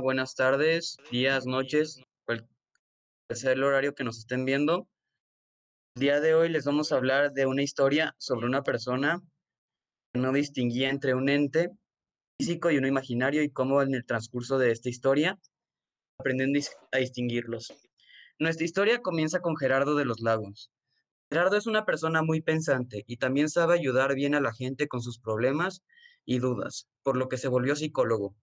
Buenas tardes, días, noches, cualquier sea el horario que nos estén viendo. El día de hoy les vamos a hablar de una historia sobre una persona que no distinguía entre un ente físico y uno imaginario y cómo en el transcurso de esta historia aprenden a distinguirlos. Nuestra historia comienza con Gerardo de los Lagos. Gerardo es una persona muy pensante y también sabe ayudar bien a la gente con sus problemas y dudas, por lo que se volvió psicólogo.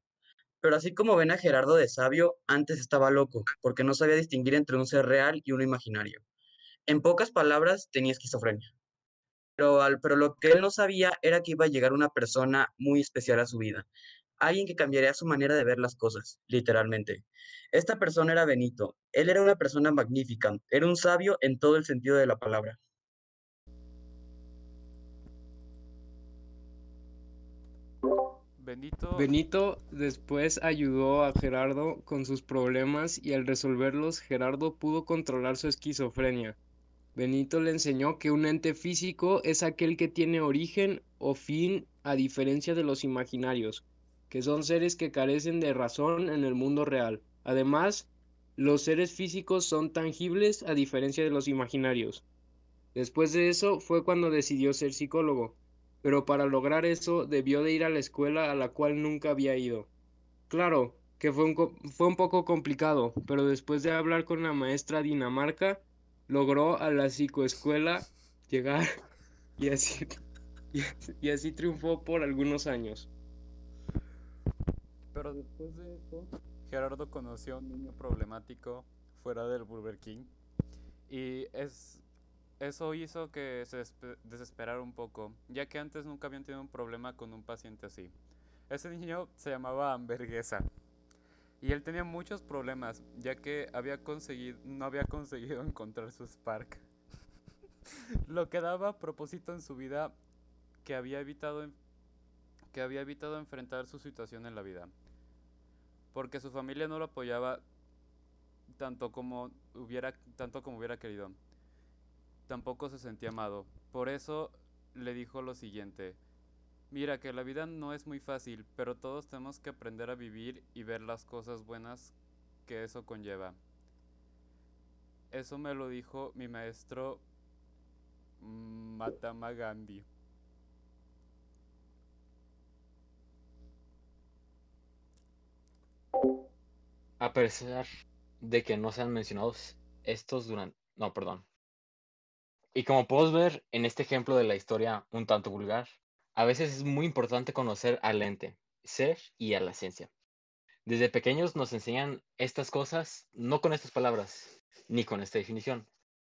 Pero así como ven a Gerardo de sabio, antes estaba loco, porque no sabía distinguir entre un ser real y uno imaginario. En pocas palabras, tenía esquizofrenia. Pero, al- lo que él no sabía era que iba a llegar una persona muy especial a su vida. Alguien que cambiaría su manera de ver las cosas, literalmente. Esta persona era Benito. Él era una persona magnífica. Era un sabio en todo el sentido de la palabra. Benito, después ayudó a Gerardo con sus problemas y al resolverlos Gerardo pudo controlar su esquizofrenia. Benito le enseñó que un ente físico es aquel que tiene origen o fin a diferencia de los imaginarios, que son seres que carecen de razón en el mundo real. Además, los seres físicos son tangibles a diferencia de los imaginarios. Después de eso fue cuando decidió ser psicólogo, pero para lograr eso debió de ir a la escuela a la cual nunca había ido. Claro, que fue un, fue un poco complicado, pero después de hablar con la maestra Dinamarca, logró a la psicoescuela llegar y así, y triunfó por algunos años. pero después de esto, Gerardo conoció a un niño problemático fuera del Burger King y es, eso hizo que se desesperara un poco, ya que antes nunca habían tenido un problema con un paciente así. Ese niño se llamaba Hamburguesa y él tenía muchos problemas, ya que había conseguido, no había conseguido encontrar su Spark. Lo que daba propósito en su vida que había evitado que había evitado enfrentar su situación en la vida, porque su familia no lo apoyaba tanto como hubiera tanto como hubiera querido. Tampoco se sentía amado. Por eso le dijo lo siguiente: Mira que la vida no es muy fácil, pero todos tenemos que aprender a vivir y ver las cosas buenas que eso conlleva. Eso me lo dijo mi maestro Mahatma Gandhi. A pesar de que no sean mencionados estos durante... No, perdón. Y como podemos ver en este ejemplo de la historia un tanto vulgar, a veces es muy importante conocer al ente, ser y a la esencia. Desde pequeños nos enseñan estas cosas, no con estas palabras, ni con esta definición,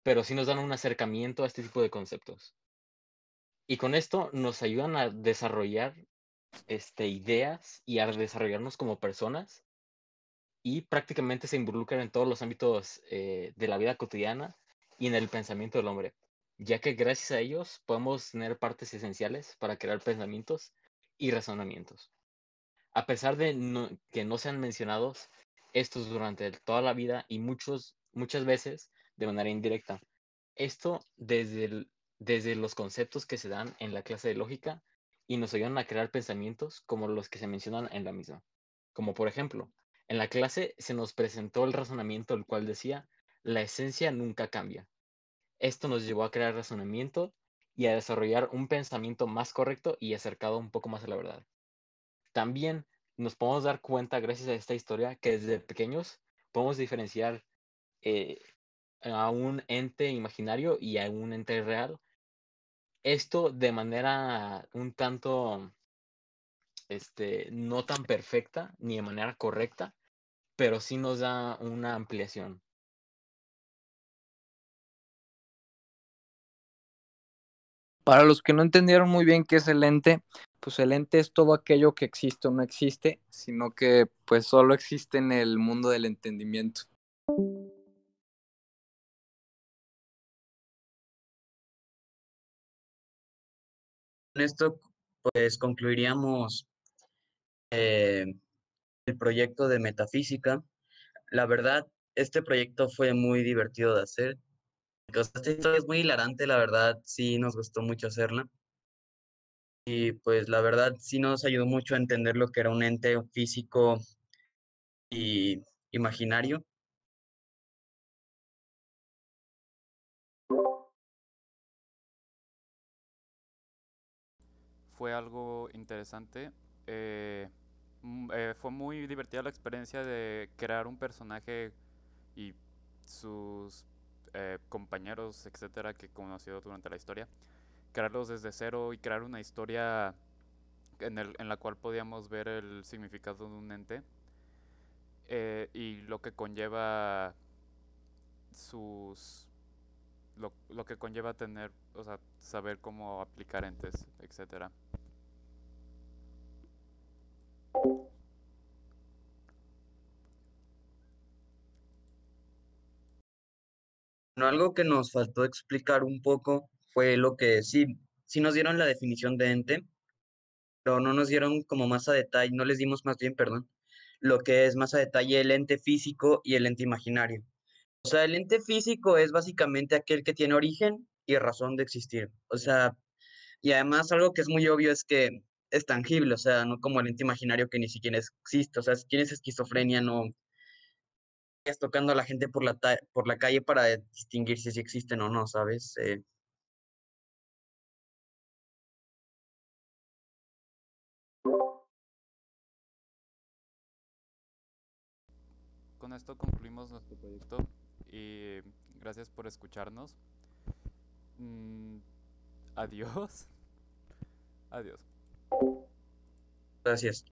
pero sí nos dan un acercamiento a este tipo de conceptos. Y con esto nos ayudan a desarrollar este, ideas y a desarrollarnos como personas y prácticamente se involucran en todos los ámbitos eh, de la vida cotidiana y en el pensamiento del hombre, ya que gracias a ellos podemos tener partes esenciales para crear pensamientos y razonamientos. A pesar de que no sean mencionados estos durante toda la vida y muchos, muchas veces de manera indirecta. Esto desde, desde los conceptos que se dan en la clase de lógica y nos ayudan a crear pensamientos como los que se mencionan en la misma. Como por ejemplo, en la clase se nos presentó el razonamiento el cual decía, la esencia nunca cambia. Esto nos llevó a crear razonamiento y a desarrollar un pensamiento más correcto y acercado un poco más a la verdad. También nos podemos dar cuenta, gracias a esta historia, que desde pequeños podemos diferenciar eh, a un ente imaginario y a un ente real. Esto de manera un tanto este, no tan perfecta ni de manera correcta, pero sí nos da una ampliación. Para los que no entendieron muy bien qué es el ente, pues el ente es todo aquello que existe o no existe, sino que pues solo existe en el mundo del entendimiento. Con esto, pues concluiríamos eh, el proyecto de metafísica. La verdad, este proyecto fue muy divertido de hacer. Esta historia es muy hilarante, la verdad, sí nos gustó mucho hacerla. Y pues la verdad, sí nos ayudó mucho a entender lo que era un ente físico y imaginario. Fue algo interesante. eh, mm, eh, fue muy divertida la experiencia de crear un personaje y sus eh, compañeros, etcétera, que he conocido durante la historia. Crearlos desde cero y crear una historia en, el, en la cual podíamos ver el significado de un ente eh, y lo que conlleva sus lo, lo que conlleva tener, o sea, saber cómo aplicar entes, etcétera. Algo que nos faltó explicar un poco fue lo que sí, sí nos dieron la definición de ente, pero no nos dieron como más a detalle, no les dimos más bien, perdón, lo que es más a detalle el ente físico y el ente imaginario. O sea, el ente físico es básicamente aquel que tiene origen y razón de existir. O sea, y además algo que es muy obvio es que es tangible, o sea, no como el ente imaginario que ni siquiera existe. O sea, si tienes esquizofrenia, no tocando a la gente por la, por la calle para distinguir si existen o no, ¿sabes? Eh, Con esto concluimos nuestro proyecto y gracias por escucharnos. Mm, adiós. Adiós. gracias.